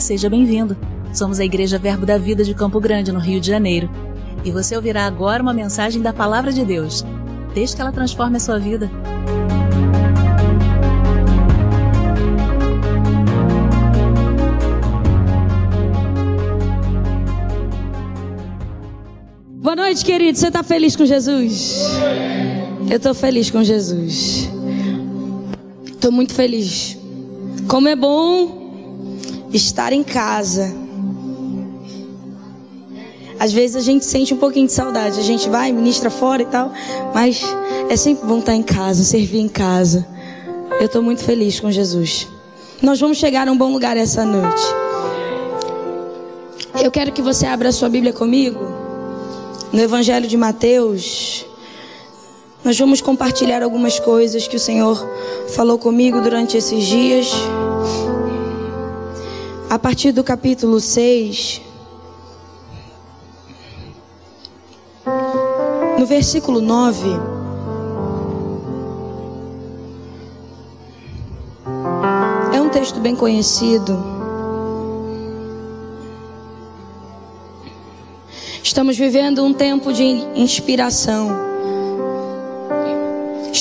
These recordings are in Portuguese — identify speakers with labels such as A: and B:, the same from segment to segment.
A: Seja bem-vindo. Somos a Igreja Verbo da Vida de Campo Grande, no Rio de Janeiro. E você ouvirá agora uma mensagem da Palavra de Deus. Desde que ela transforme a sua vida.
B: Boa noite, querido. Você está feliz com Jesus? Eu estou feliz com Jesus. Estou muito feliz. Como é bom estar em casa. Às vezes a gente sente um pouquinho de saudade. A gente vai, ministra fora e tal. Mas é sempre bom estar em casa, servir em casa. Eu estou muito feliz com Jesus. Nós vamos chegar a um bom lugar essa noite. Eu quero que você abra a sua Bíblia comigo. No Evangelho de Mateus. Nós vamos compartilhar algumas coisas que o Senhor falou comigo durante esses dias a partir do capítulo 6, no versículo 9. É um texto bem conhecido. Estamos vivendo um tempo de inspiração.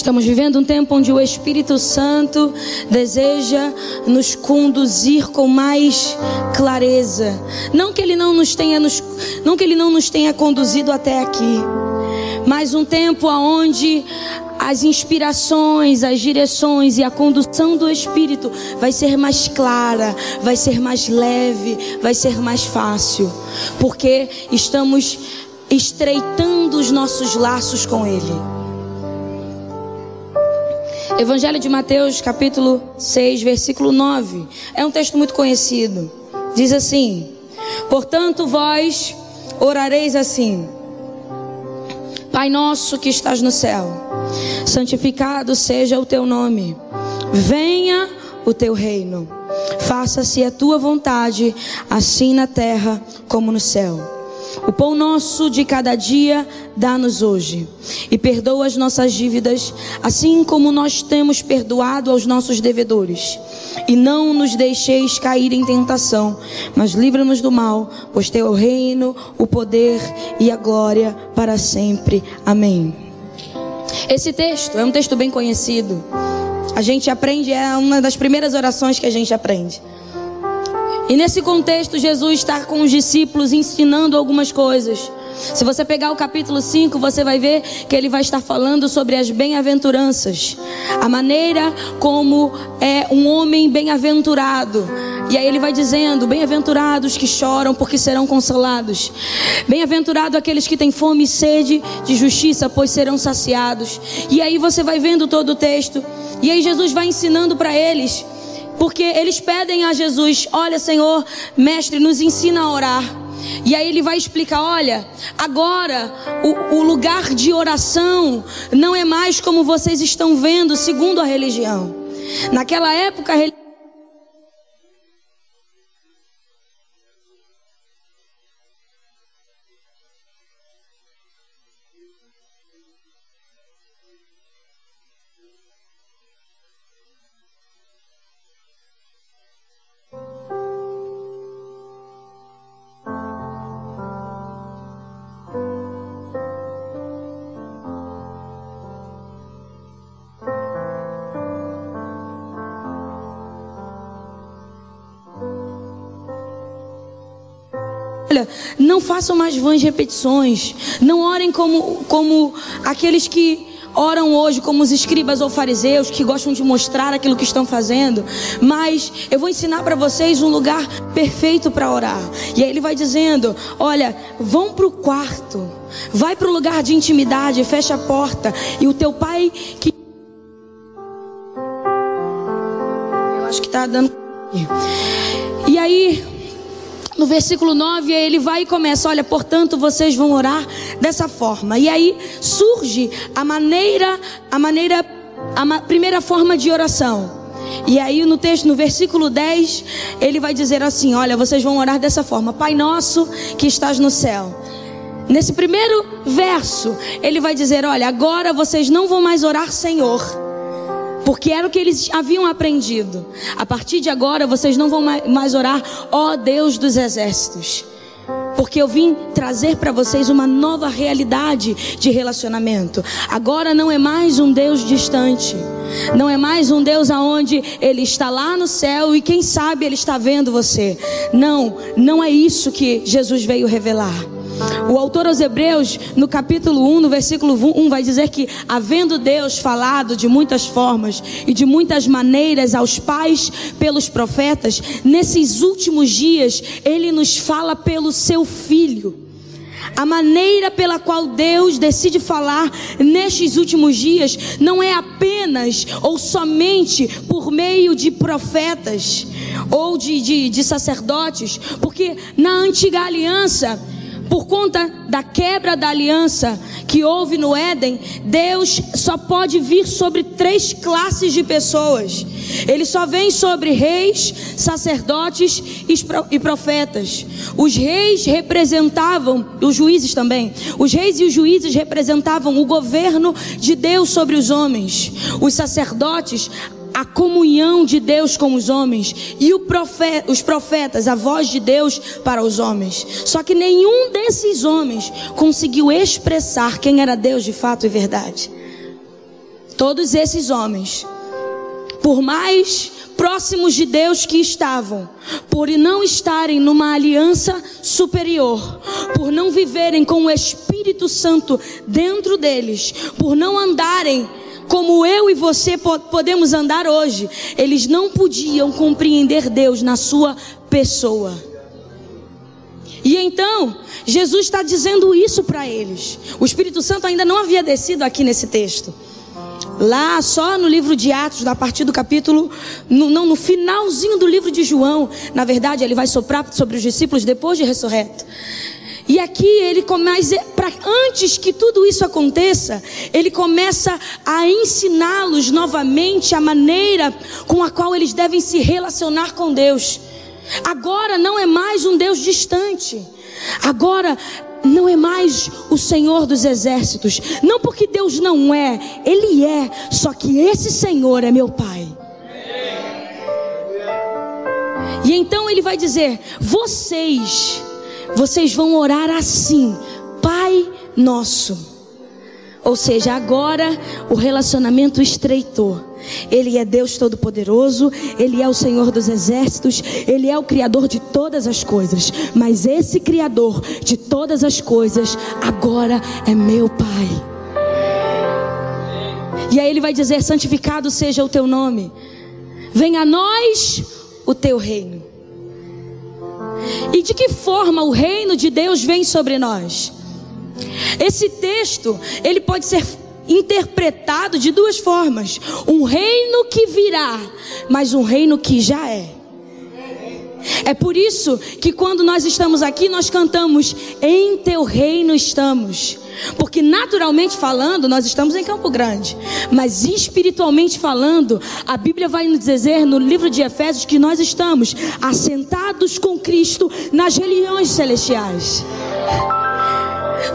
B: Estamos vivendo um tempo onde o Espírito Santo deseja nos conduzir com mais clareza. Não que ele não nos tenha nos, não que ele não nos tenha conduzido até aqui, mas um tempo aonde as inspirações, as direções e a condução do Espírito vai ser mais clara, vai ser mais leve, vai ser mais fácil, porque estamos estreitando os nossos laços com Ele. Evangelho de Mateus, capítulo 6, versículo 9. É um texto muito conhecido. Diz assim: Portanto, vós orareis assim: Pai nosso que estás no céu, santificado seja o teu nome. Venha o teu reino. Faça-se a tua vontade, assim na terra como no céu. O pão nosso de cada dia dá-nos hoje. E perdoa as nossas dívidas, assim como nós temos perdoado aos nossos devedores. E não nos deixeis cair em tentação, mas livra-nos do mal, pois teu é o reino, o poder e a glória para sempre. Amém. Esse texto é um texto bem conhecido. A gente aprende, é uma das primeiras orações que a gente aprende. E nesse contexto, Jesus está com os discípulos ensinando algumas coisas. Se você pegar o capítulo 5, você vai ver que ele vai estar falando sobre as bem-aventuranças, a maneira como é um homem bem-aventurado. E aí ele vai dizendo: Bem-aventurados que choram, porque serão consolados. Bem-aventurado aqueles que têm fome e sede de justiça, pois serão saciados. E aí você vai vendo todo o texto. E aí Jesus vai ensinando para eles porque eles pedem a Jesus: Olha, Senhor, mestre, nos ensina a orar. E aí ele vai explicar: olha, agora o, o, lugar de oração não é mais como vocês estão vendo, segundo a religião. Naquela época, a religião façam mais vãs repetições. Não orem como, como aqueles que oram hoje, como os escribas ou fariseus, que gostam de mostrar aquilo que estão fazendo. Mas eu vou ensinar para vocês um lugar perfeito para orar. E aí ele vai dizendo: Olha, vão para o quarto. Vai para o lugar de intimidade, fecha a porta. E o teu pai que. Eu acho que está dando. E aí, no versículo 9, ele vai e começa: Olha, portanto, vocês vão orar dessa forma. E aí surge a maneira, a maneira, a primeira forma de oração. E aí no texto, no versículo 10, ele vai dizer assim: Olha, vocês vão orar dessa forma: Pai nosso que estás no céu. Nesse primeiro verso, ele vai dizer: Olha, agora vocês não vão mais orar Senhor porque era o que eles haviam aprendido. A partir de agora, vocês não vão mais orar, ó Deus dos exércitos. Porque eu vim trazer para vocês uma nova realidade de relacionamento. Agora não é mais um Deus distante. Não é mais um Deus aonde ele está lá no céu e quem sabe ele está vendo você. Não, não é isso que Jesus veio revelar. O autor aos Hebreus, no capítulo 1, no versículo 1, vai dizer que, havendo Deus falado de muitas formas e de muitas maneiras aos pais pelos profetas, nesses últimos dias, ele nos fala pelo seu filho. A maneira pela qual Deus decide falar nestes últimos dias não é apenas ou somente por meio de profetas ou de, de, de sacerdotes, porque na antiga aliança por conta da quebra da aliança que houve no Éden, Deus só pode vir sobre três classes de pessoas. Ele só vem sobre reis, sacerdotes e profetas. Os reis representavam, os juízes também, os reis e os juízes representavam o governo de Deus sobre os homens. Os sacerdotes, a comunhão de Deus com os homens e profeta, os profetas, a voz de Deus para os homens. Só que nenhum desses homens conseguiu expressar quem era Deus de fato e verdade. Todos esses homens, por mais próximos de Deus que estavam, por não estarem numa aliança superior, por não viverem com o Espírito Santo dentro deles, por não andarem como eu e você podemos andar hoje, eles não podiam compreender Deus na sua pessoa. E então, Jesus está dizendo isso para eles. O Espírito Santo ainda não havia descido aqui nesse texto. Lá, só no livro de Atos, a partir do capítulo, no, não, no finalzinho do livro de João, na verdade, ele vai soprar sobre os discípulos depois de ressurreto. E aqui ele começa, pra, antes que tudo isso aconteça, ele começa a ensiná-los novamente a maneira com a qual eles devem se relacionar com Deus. Agora não é mais um Deus distante. Agora não é mais o Senhor dos exércitos. Não porque Deus não é, Ele é. Só que esse Senhor é meu Pai. E então ele vai dizer: vocês vocês vão orar assim: Pai Nosso. Ou seja, agora o relacionamento estreitou. Ele é Deus Todo-Poderoso, Ele é o Senhor dos Exércitos, Ele é o Criador de todas as coisas. Mas esse Criador de todas as coisas agora é meu Pai. E aí Ele vai dizer: Santificado seja o teu nome, venha a nós o teu reino. E de que forma o reino de Deus vem sobre nós? Esse texto, ele pode ser interpretado de duas formas: um reino que virá, mas um reino que já é. É por isso que quando nós estamos aqui, nós cantamos: Em teu reino estamos. Porque naturalmente falando, nós estamos em Campo Grande, mas espiritualmente falando, a Bíblia vai nos dizer no livro de Efésios que nós estamos assentados com Cristo nas religiões celestiais.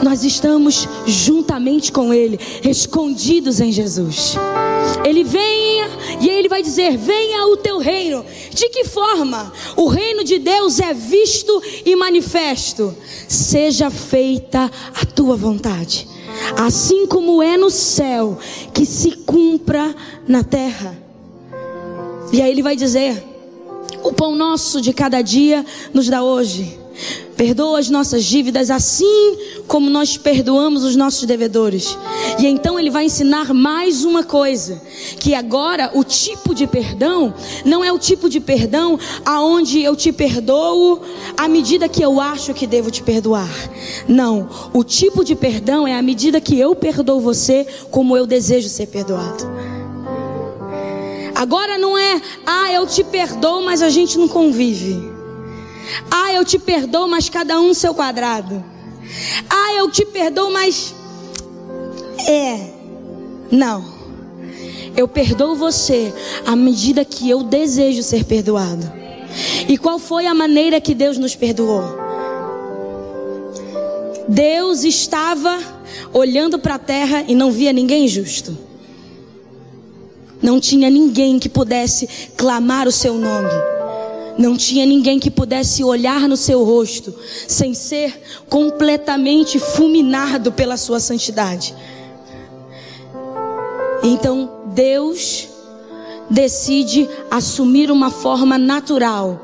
B: Nós estamos juntamente com Ele, escondidos em Jesus. Ele vem e ele vai dizer: Venha o teu reino. De que forma? O reino de Deus é visto e manifesto. Seja feita a tua vontade, assim como é no céu, que se cumpra na terra. E aí ele vai dizer: O pão nosso de cada dia nos dá hoje Perdoa as nossas dívidas assim como nós perdoamos os nossos devedores. E então ele vai ensinar mais uma coisa, que agora o tipo de perdão não é o tipo de perdão aonde eu te perdoo à medida que eu acho que devo te perdoar. Não, o tipo de perdão é à medida que eu perdoo você como eu desejo ser perdoado. Agora não é, ah, eu te perdoo, mas a gente não convive. Ah, eu te perdoo, mas cada um seu quadrado. Ah, eu te perdoo, mas. É. Não. Eu perdoo você à medida que eu desejo ser perdoado. E qual foi a maneira que Deus nos perdoou? Deus estava olhando para a terra e não via ninguém justo. Não tinha ninguém que pudesse clamar o seu nome. Não tinha ninguém que pudesse olhar no seu rosto sem ser completamente fulminado pela sua santidade. Então Deus decide assumir uma forma natural,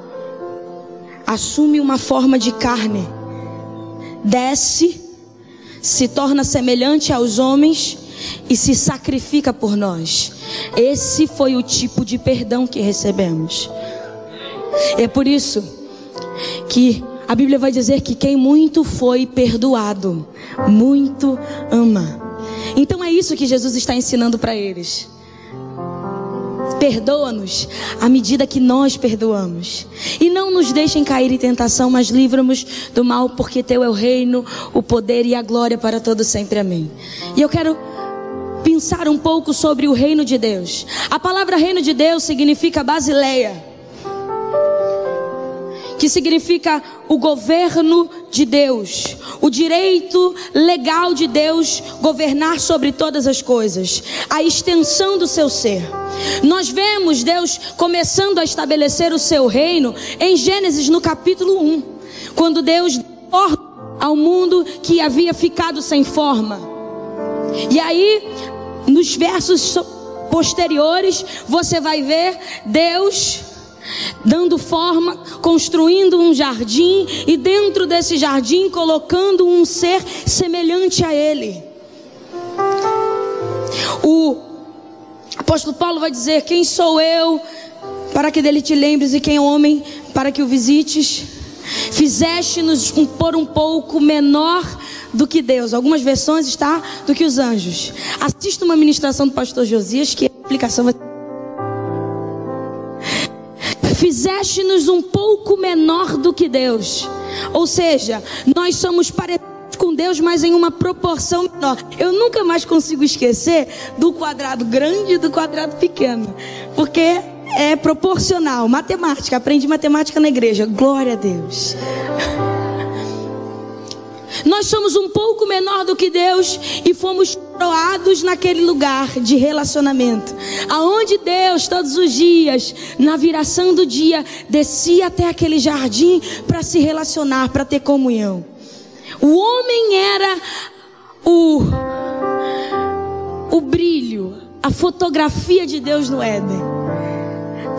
B: assume uma forma de carne, desce, se torna semelhante aos homens e se sacrifica por nós. Esse foi o tipo de perdão que recebemos. É por isso que a Bíblia vai dizer que quem muito foi perdoado, muito ama. Então é isso que Jesus está ensinando para eles. Perdoa-nos à medida que nós perdoamos. E não nos deixem cair em tentação, mas livra-nos do mal, porque teu é o reino, o poder e a glória para todo sempre. Amém. E eu quero pensar um pouco sobre o reino de Deus. A palavra reino de Deus significa basileia, que significa o governo de Deus, o direito legal de Deus governar sobre todas as coisas, a extensão do seu ser. Nós vemos Deus começando a estabelecer o seu reino em Gênesis no capítulo 1, quando Deus ao mundo que havia ficado sem forma. E aí nos versos posteriores, você vai ver Deus dando forma, construindo um jardim e dentro desse jardim colocando um ser semelhante a ele. O apóstolo Paulo vai dizer: Quem sou eu para que dele te lembres, e quem é homem para que o visites? Fizeste-nos por um pouco menor do que Deus. Algumas versões está do que os anjos. Assista uma ministração do pastor Josias que a aplicação vai Fizeste-nos um pouco menor do que Deus. Ou seja, nós somos parecidos com Deus, mas em uma proporção menor. Eu nunca mais consigo esquecer do quadrado grande e do quadrado pequeno. Porque é proporcional. Matemática, aprendi matemática na igreja. Glória a Deus. Nós somos um pouco menor do que Deus e fomos coroados naquele lugar de relacionamento, aonde Deus todos os dias, na viração do dia, descia até aquele jardim para se relacionar, para ter comunhão. O homem era o o brilho, a fotografia de Deus no Éden.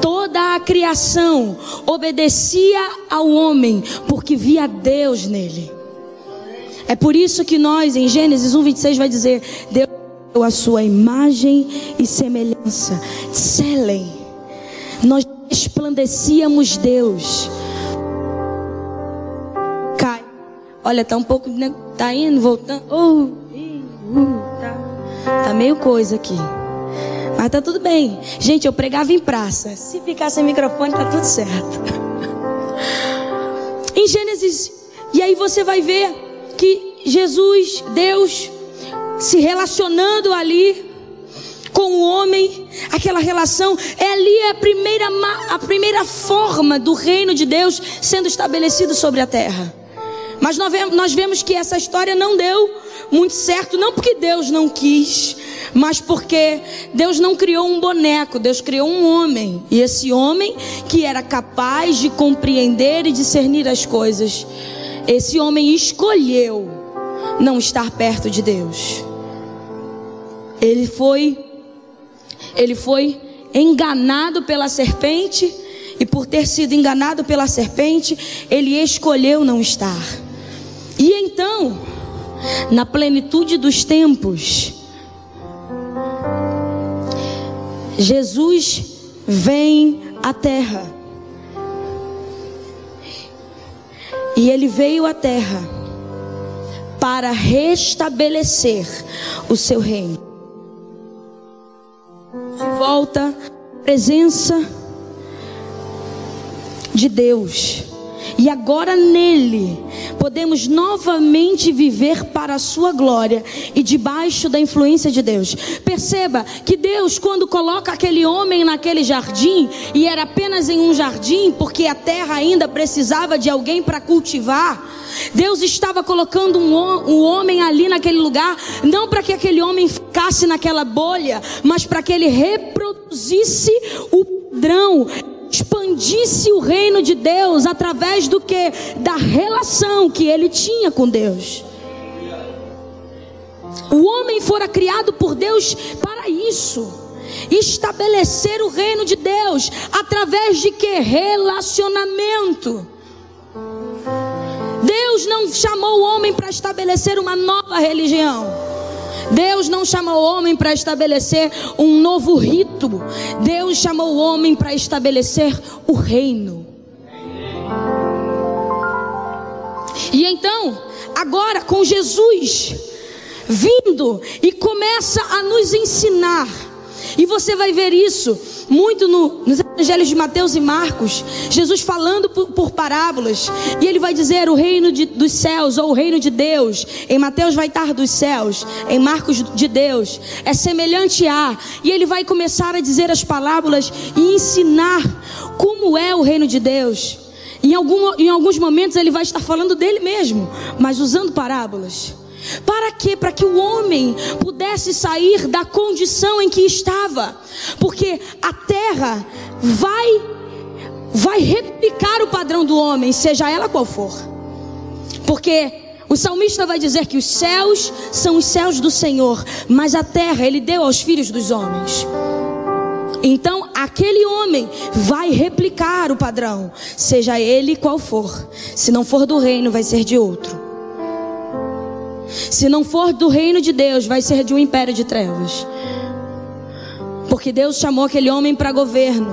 B: Toda a criação obedecia ao homem porque via Deus nele. É por isso que nós, em Gênesis 1, 26, vai dizer: Deus deu a sua imagem e semelhança. Selem. Nós resplandecíamos Deus. Cai. Olha, tá um pouco. Né, tá indo, voltando. Uh, uh, tá, tá meio coisa aqui. Mas tá tudo bem. Gente, eu pregava em praça. Se ficar sem microfone, tá tudo certo. em Gênesis. E aí você vai ver que Jesus, Deus, se relacionando ali com o homem, aquela relação, é ali a primeira, a primeira forma do reino de Deus sendo estabelecido sobre a terra. Mas nós vemos, que essa história não deu muito certo, não porque Deus não quis, mas porque Deus não criou um boneco, Deus criou um homem. E esse homem que era capaz de compreender e discernir as coisas. Esse homem escolheu não estar perto de Deus. Ele foi ele foi enganado pela serpente e por ter sido enganado pela serpente, ele escolheu não estar. E então, na plenitude dos tempos, Jesus vem à terra. E ele veio à terra para restabelecer o seu reino. De volta presença de Deus. E agora nele podemos novamente viver para a sua glória e debaixo da influência de Deus. Perceba que Deus, quando coloca aquele homem naquele jardim, e era apenas em um jardim, porque a terra ainda precisava de alguém para cultivar, Deus estava colocando um, um homem ali naquele lugar, não para que aquele homem ficasse naquela bolha, mas para que ele reproduzisse o padrão expandisse o reino de Deus através do que da relação que ele tinha com Deus. O homem fora criado por Deus para isso. Estabelecer o reino de Deus através de que relacionamento. Deus não chamou o homem para estabelecer uma nova religião. Deus não chamou o homem para estabelecer um novo rito. Deus chamou o homem para estabelecer o reino. E então, agora com Jesus vindo e começa a nos ensinar. E você vai ver isso muito no, nos evangelhos de Mateus e Marcos, Jesus falando por, por parábolas, e ele vai dizer o reino de, dos céus ou o reino de Deus. Em Mateus vai estar dos céus, em Marcos de Deus, é semelhante a, e ele vai começar a dizer as parábolas e ensinar como é o reino de Deus. Em, algum, em alguns momentos ele vai estar falando dele mesmo, mas usando parábolas. Para quê? Para que o homem pudesse sair da condição em que estava. Porque a terra vai vai replicar o padrão do homem, seja ela qual for. Porque o salmista vai dizer que os céus são os céus do Senhor, mas a terra ele deu aos filhos dos homens. Então, aquele homem vai replicar o padrão, seja ele qual for. Se não for do reino, vai ser de outro. Se não for do reino de Deus, vai ser de um império de trevas. Porque Deus chamou aquele homem para governo.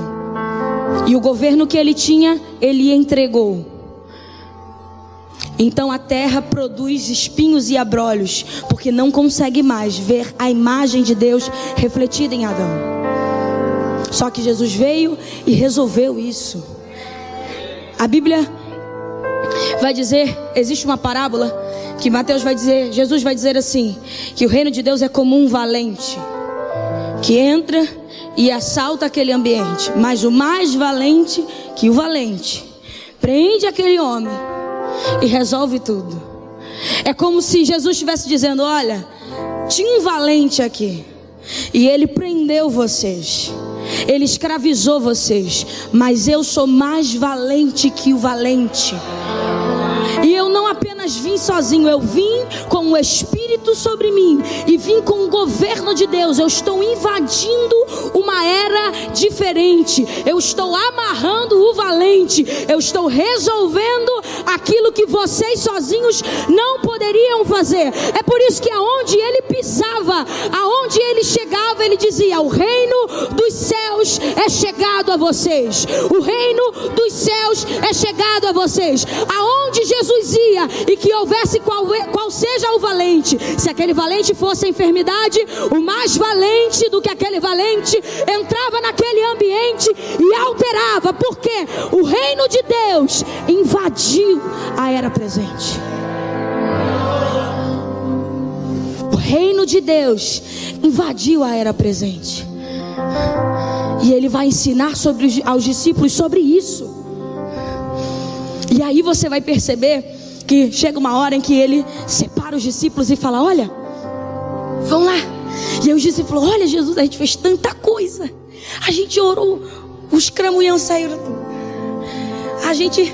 B: E o governo que ele tinha, ele entregou. Então a terra produz espinhos e abrolhos, porque não consegue mais ver a imagem de Deus refletida em Adão. Só que Jesus veio e resolveu isso. A Bíblia vai dizer, existe uma parábola que Mateus vai dizer, Jesus vai dizer assim, que o reino de Deus é como um valente que entra e assalta aquele ambiente, mas o mais valente que o valente prende aquele homem e resolve tudo. É como se Jesus estivesse dizendo: Olha, tinha um valente aqui e ele prendeu vocês. Ele escravizou vocês, mas eu sou mais valente que o valente. Apenas vim sozinho, eu vim com o Espírito sobre mim e vim com o governo de Deus. Eu estou invadindo uma era diferente. Eu estou amarrando o valente. Eu estou resolvendo aquilo que vocês sozinhos não poderiam fazer. É por isso que aonde ele pisava, aonde ele chegava, ele dizia: "O reino dos céus é chegado a vocês. O reino dos céus é chegado a vocês." Aonde Jesus ia e que houvesse qual, qual seja o valente, se aquele valente fosse a enfermidade, o mais valente do que aquele valente entrava naquele ambiente e alterava, porque o reino de Deus invadiu a era presente. O reino de Deus invadiu a era presente. E ele vai ensinar sobre, aos discípulos sobre isso. E aí você vai perceber que chega uma hora em que ele separa os discípulos e fala: Olha, vão lá. E aí os discípulos Olha, Jesus, a gente fez tanta coisa. A gente orou, os cramunhão saíram. A gente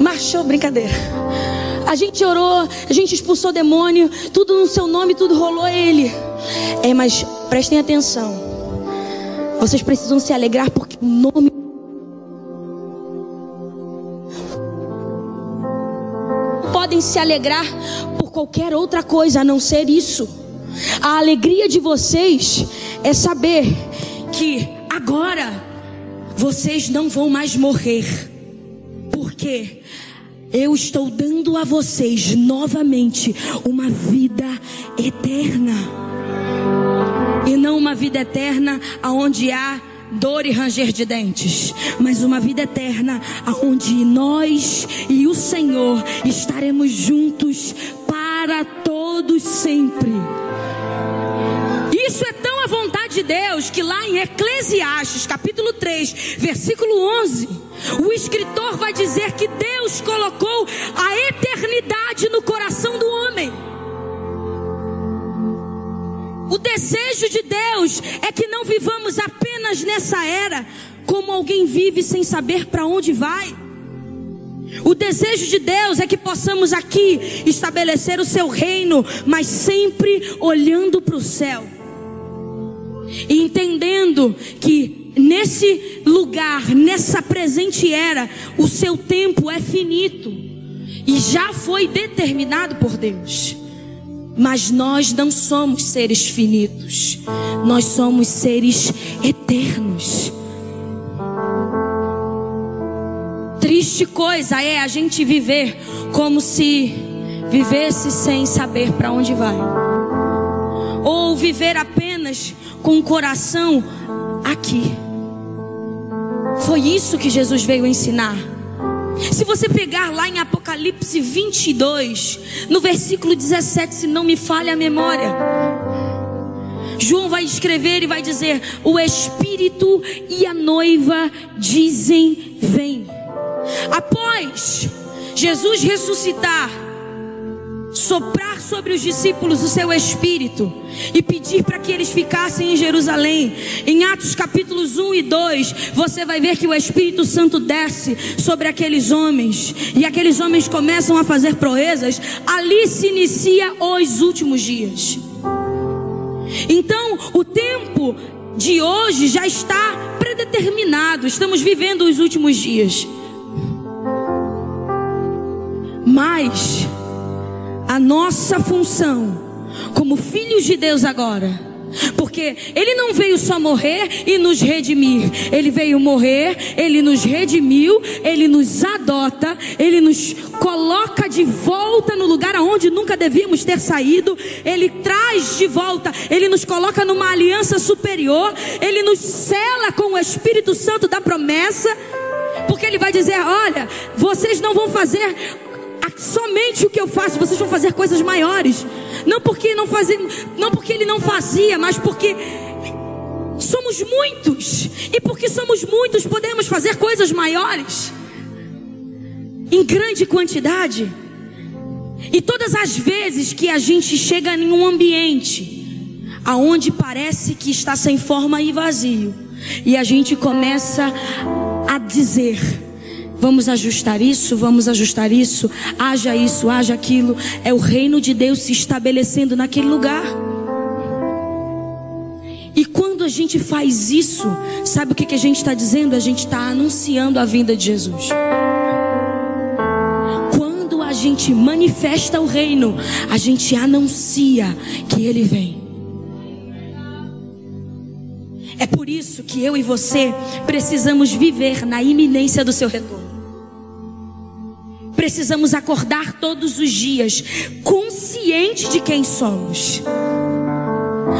B: marchou, brincadeira. A gente orou, a gente expulsou demônio, tudo no seu nome, tudo rolou ele. É, mas prestem atenção. Vocês precisam se alegrar porque o nome podem se alegrar qualquer outra coisa a não ser isso. A alegria de vocês é saber que agora vocês não vão mais morrer, porque eu estou dando a vocês novamente uma vida eterna. E não uma vida eterna onde há dor e ranger de dentes, mas uma vida eterna, onde nós e o Senhor estaremos juntos para todos sempre. Isso é tão a vontade de Deus que lá em Eclesiastes, capítulo 3, versículo 11, o escritor vai dizer que Deus colocou a eternidade no coração do homem. O desejo de Deus é que não vivamos apenas nessa era como alguém vive sem saber para onde vai. O desejo de Deus é que possamos aqui estabelecer o seu reino, mas sempre olhando para o céu e entendendo que nesse lugar, nessa presente era, o seu tempo é finito e já foi determinado por Deus. Mas nós não somos seres finitos, nós somos seres eternos. Triste coisa é a gente viver como se vivesse sem saber para onde vai, ou viver apenas com o coração aqui. Foi isso que Jesus veio ensinar. Se você pegar lá em Apocalipse 22, no versículo 17, se não me falha a memória, João vai escrever e vai dizer: O Espírito e a noiva dizem: Vem. Após Jesus ressuscitar, soprar sobre os discípulos o seu espírito e pedir para que eles ficassem em Jerusalém. Em Atos capítulos 1 e 2, você vai ver que o Espírito Santo desce sobre aqueles homens e aqueles homens começam a fazer proezas. Ali se inicia os últimos dias. Então, o tempo de hoje já está predeterminado. Estamos vivendo os últimos dias. Mas a nossa função como filhos de Deus agora. Porque Ele não veio só morrer e nos redimir. Ele veio morrer, Ele nos redimiu, Ele nos adota, Ele nos coloca de volta no lugar aonde nunca devíamos ter saído. Ele traz de volta, Ele nos coloca numa aliança superior, Ele nos cela com o Espírito Santo da promessa. Porque Ele vai dizer: Olha, vocês não vão fazer somente o que eu faço, vocês vão fazer coisas maiores. Não porque não não porque ele não fazia, mas porque somos muitos. E porque somos muitos, podemos fazer coisas maiores. Em grande quantidade. E todas as vezes que a gente chega em um ambiente aonde parece que está sem forma e vazio, e a gente começa a dizer: Vamos ajustar isso, vamos ajustar isso, haja isso, haja aquilo. É o reino de Deus se estabelecendo naquele lugar. E quando a gente faz isso, sabe o que, que a gente está dizendo? A gente está anunciando a vinda de Jesus. Quando a gente manifesta o reino, a gente anuncia que ele vem. É por isso que eu e você precisamos viver na iminência do seu retorno precisamos acordar todos os dias, consciente de quem somos.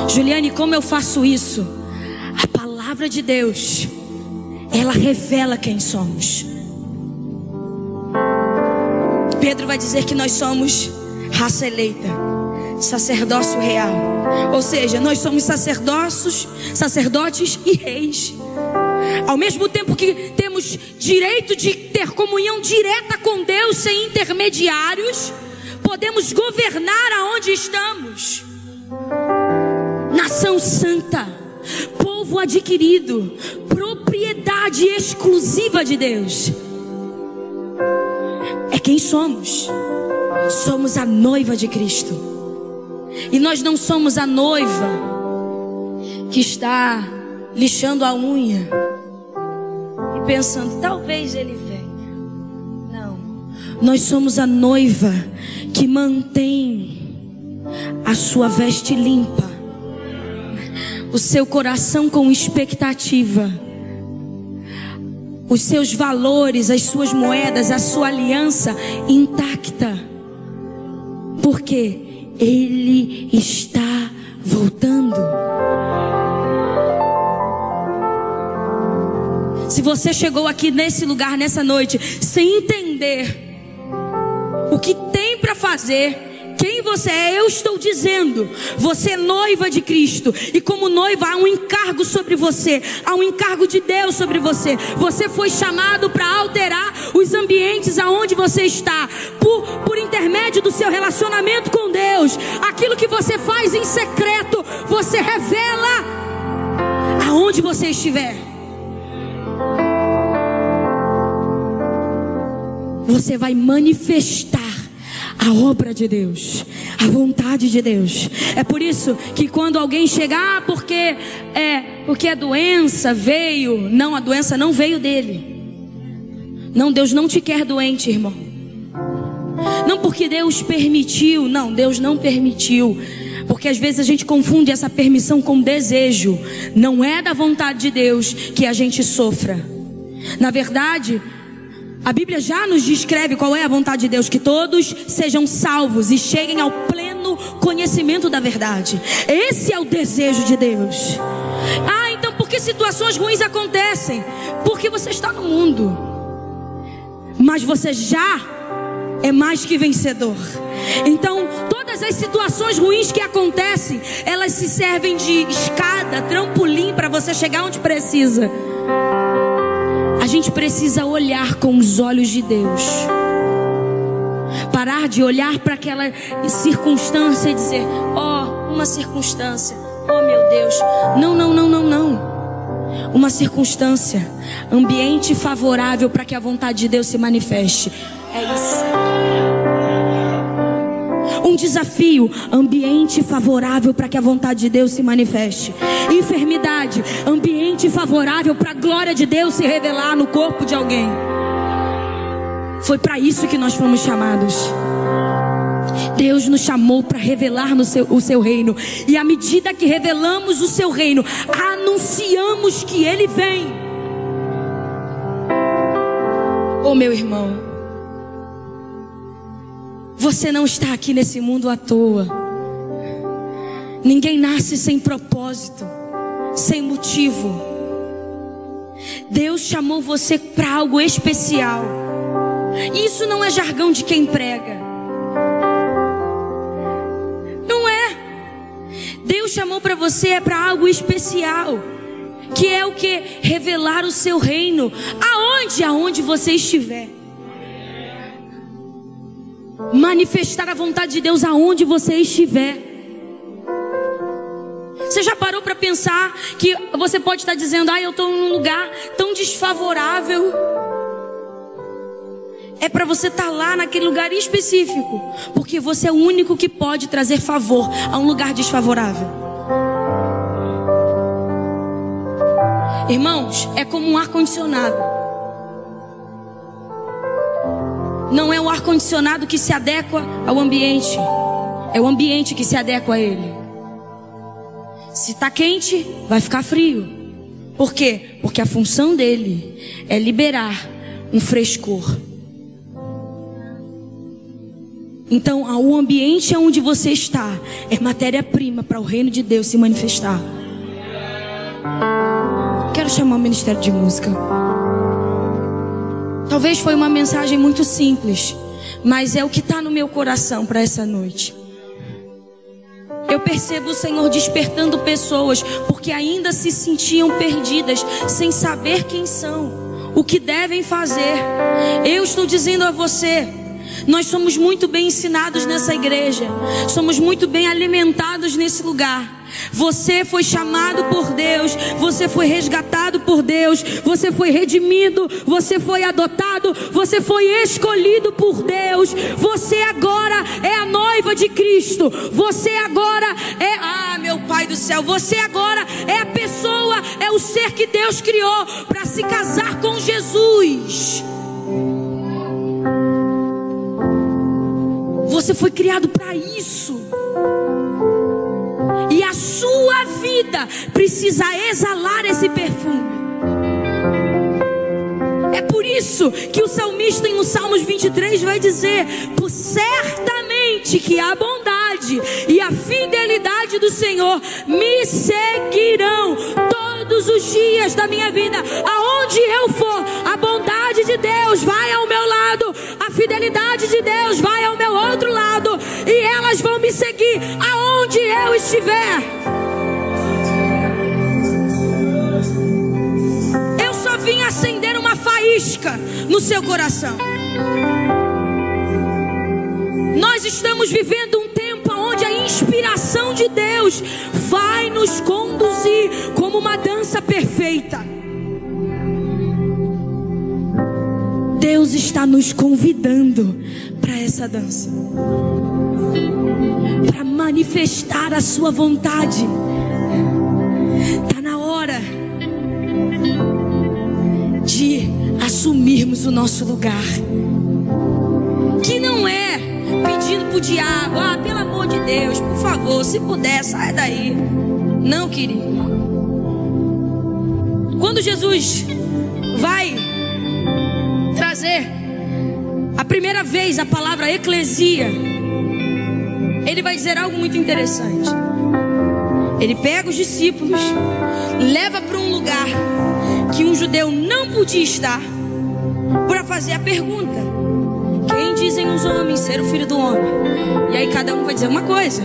B: Juliane, como eu faço isso? A palavra de Deus, ela revela quem somos. Pedro vai dizer que nós somos raça eleita, sacerdócio real. Ou seja, nós somos sacerdócios, sacerdotes e reis. Ao mesmo tempo que temos direito de ter comunhão direta com Deus sem intermediários, podemos governar aonde estamos. Nação santa, povo adquirido, propriedade exclusiva de Deus. É quem somos. Somos a noiva de Cristo. E nós não somos a noiva que está lixando a unha pensando, talvez ele venha. Não. Nós somos a noiva que mantém a sua veste limpa, o seu coração com expectativa, os seus valores, as suas moedas, a sua aliança intacta. Porque ele está voltando. Você chegou aqui nesse lugar, nessa noite, sem entender o que tem para fazer, quem você é, eu estou dizendo. Você é noiva de Cristo. E como noiva, há um encargo sobre você. Há um encargo de Deus sobre você. Você foi chamado para alterar os ambientes aonde você está. Por, por intermédio do seu relacionamento com Deus. Aquilo que você faz em secreto, você revela aonde você estiver. Você vai manifestar a obra de Deus, a vontade de Deus. É por isso que quando alguém chegar, ah, porque é, porque a doença veio, não, a doença não veio dele. Não, Deus não te quer doente, irmão. Não porque Deus permitiu, não, Deus não permitiu. Porque às vezes a gente confunde essa permissão com desejo. Não é da vontade de Deus que a gente sofra. Na verdade, a Bíblia já nos descreve qual é a vontade de Deus: que todos sejam salvos e cheguem ao pleno conhecimento da verdade. Esse é o desejo de Deus. Ah, então por que situações ruins acontecem? Porque você está no mundo, mas você já é mais que vencedor. Então, todas as situações ruins que acontecem, elas se servem de escada, trampolim para você chegar onde precisa. A gente precisa olhar com os olhos de Deus. Parar de olhar para aquela circunstância e dizer: Ó, oh, uma circunstância. Oh, meu Deus. Não, não, não, não, não. Uma circunstância, ambiente favorável para que a vontade de Deus se manifeste. É isso um desafio, ambiente favorável para que a vontade de Deus se manifeste. Enfermidade, ambiente favorável para a glória de Deus se revelar no corpo de alguém. Foi para isso que nós fomos chamados. Deus nos chamou para revelar no seu, o seu reino. E à medida que revelamos o seu reino, anunciamos que ele vem. Oh, meu irmão, você não está aqui nesse mundo à toa. Ninguém nasce sem propósito, sem motivo. Deus chamou você para algo especial. Isso não é jargão de quem prega. Não é. Deus chamou para você é para algo especial. Que é o que? Revelar o seu reino. Aonde? Aonde você estiver manifestar a vontade de Deus aonde você estiver. Você já parou para pensar que você pode estar dizendo, ah, eu estou num lugar tão desfavorável. É para você estar tá lá naquele lugar específico, porque você é o único que pode trazer favor a um lugar desfavorável. Irmãos, é como um ar-condicionado. Não é o ar-condicionado que se adequa ao ambiente, é o ambiente que se adequa a ele. Se está quente, vai ficar frio. Por quê? Porque a função dele é liberar um frescor. Então, o ambiente onde você está é matéria-prima para o reino de Deus se manifestar. Quero chamar o Ministério de Música. Talvez foi uma mensagem muito simples, mas é o que está no meu coração para essa noite. Eu percebo o Senhor despertando pessoas porque ainda se sentiam perdidas, sem saber quem são, o que devem fazer. Eu estou dizendo a você, nós somos muito bem ensinados nessa igreja, somos muito bem alimentados nesse lugar. Você foi chamado por Deus, você foi resgatado por Deus, você foi redimido, você foi adotado, você foi escolhido por Deus. Você agora é a noiva de Cristo. Você agora é, ah, meu Pai do céu, você agora é a pessoa, é o ser que Deus criou para se casar com Jesus. Você foi criado para isso. E a sua vida precisa exalar esse perfume. É por isso que o salmista em Salmos 23 vai dizer: Por certamente que a bondade e a fidelidade do Senhor me seguirão todos os dias da minha vida. Aonde eu for, a bondade de Deus vai ao meu lado, a fidelidade de Deus vai ao meu outro lado, e elas vão me seguir aonde eu estiver. Eu só vim acender uma faísca no seu coração. Nós estamos vivendo um tempo onde a inspiração de Deus vai nos conduzir como uma dança perfeita. Deus está nos convidando para essa dança, para manifestar a Sua vontade. Está na hora de assumirmos o nosso lugar, que não é pedindo o diabo, ah, pelo amor de Deus, por favor, se puder, sai daí. Não, querido. Quando Jesus vai trazer a primeira vez a palavra eclesia, ele vai dizer algo muito interessante. Ele pega os discípulos, leva para um lugar que um judeu não podia estar, para fazer a pergunta: dizem os homens ser o filho do homem? E aí cada um vai dizer uma coisa.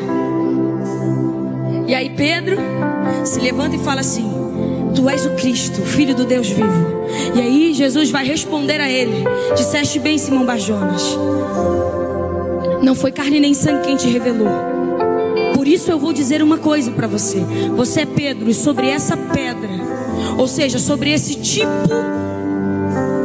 B: E aí Pedro se levanta e fala assim: Tu és o Cristo, filho do Deus vivo. E aí Jesus vai responder a ele: Disseste bem, Simão Barjonas. Não foi carne nem sangue quem te revelou. Por isso eu vou dizer uma coisa para você. Você é Pedro, e sobre essa pedra, ou seja, sobre esse tipo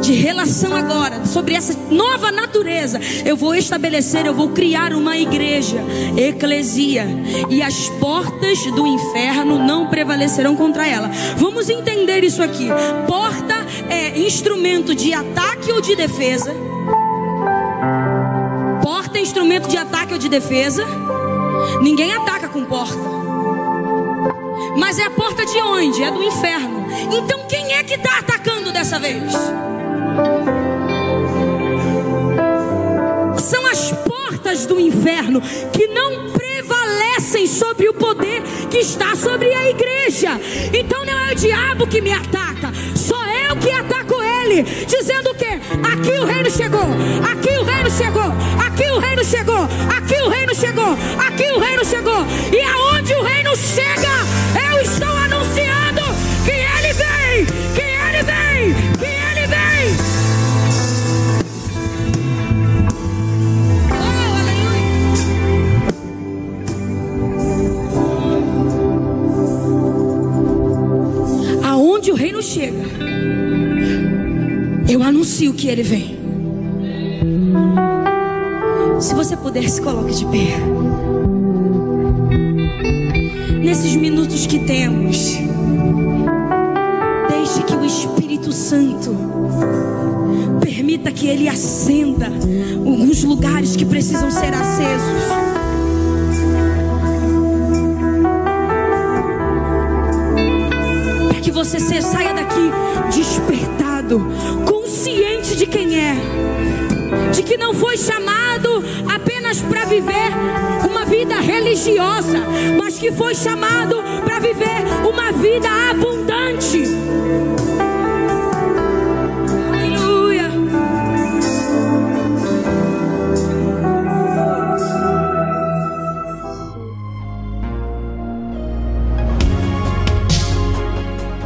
B: de relação agora, sobre essa nova natureza, eu vou estabelecer, eu vou criar uma igreja, eclesia, e as portas do inferno não prevalecerão contra ela. Vamos entender isso aqui. Porta é instrumento de ataque ou de defesa? Porta é instrumento de ataque ou de defesa? Ninguém ataca com porta. Mas é a porta de onde? É do inferno. Então quem é que está atacando dessa vez? São as portas do inferno que não prevalecem sobre o poder que está sobre a igreja. Então não é o diabo que me ataca, sou eu que ataco ele, dizendo o que? Aqui o reino chegou, aqui o reino chegou, aqui o reino chegou, aqui o reino chegou, aqui o reino chegou. E aonde o reino chega, chega, eu anuncio que ele vem. Se você puder, se coloque de pé. Nesses minutos que temos, deixe que o Espírito Santo permita que ele acenda alguns lugares que precisam ser acesos. Que você saia daqui despertado, consciente de quem é, de que não foi chamado apenas para viver uma vida religiosa, mas que foi chamado para viver uma vida abundante.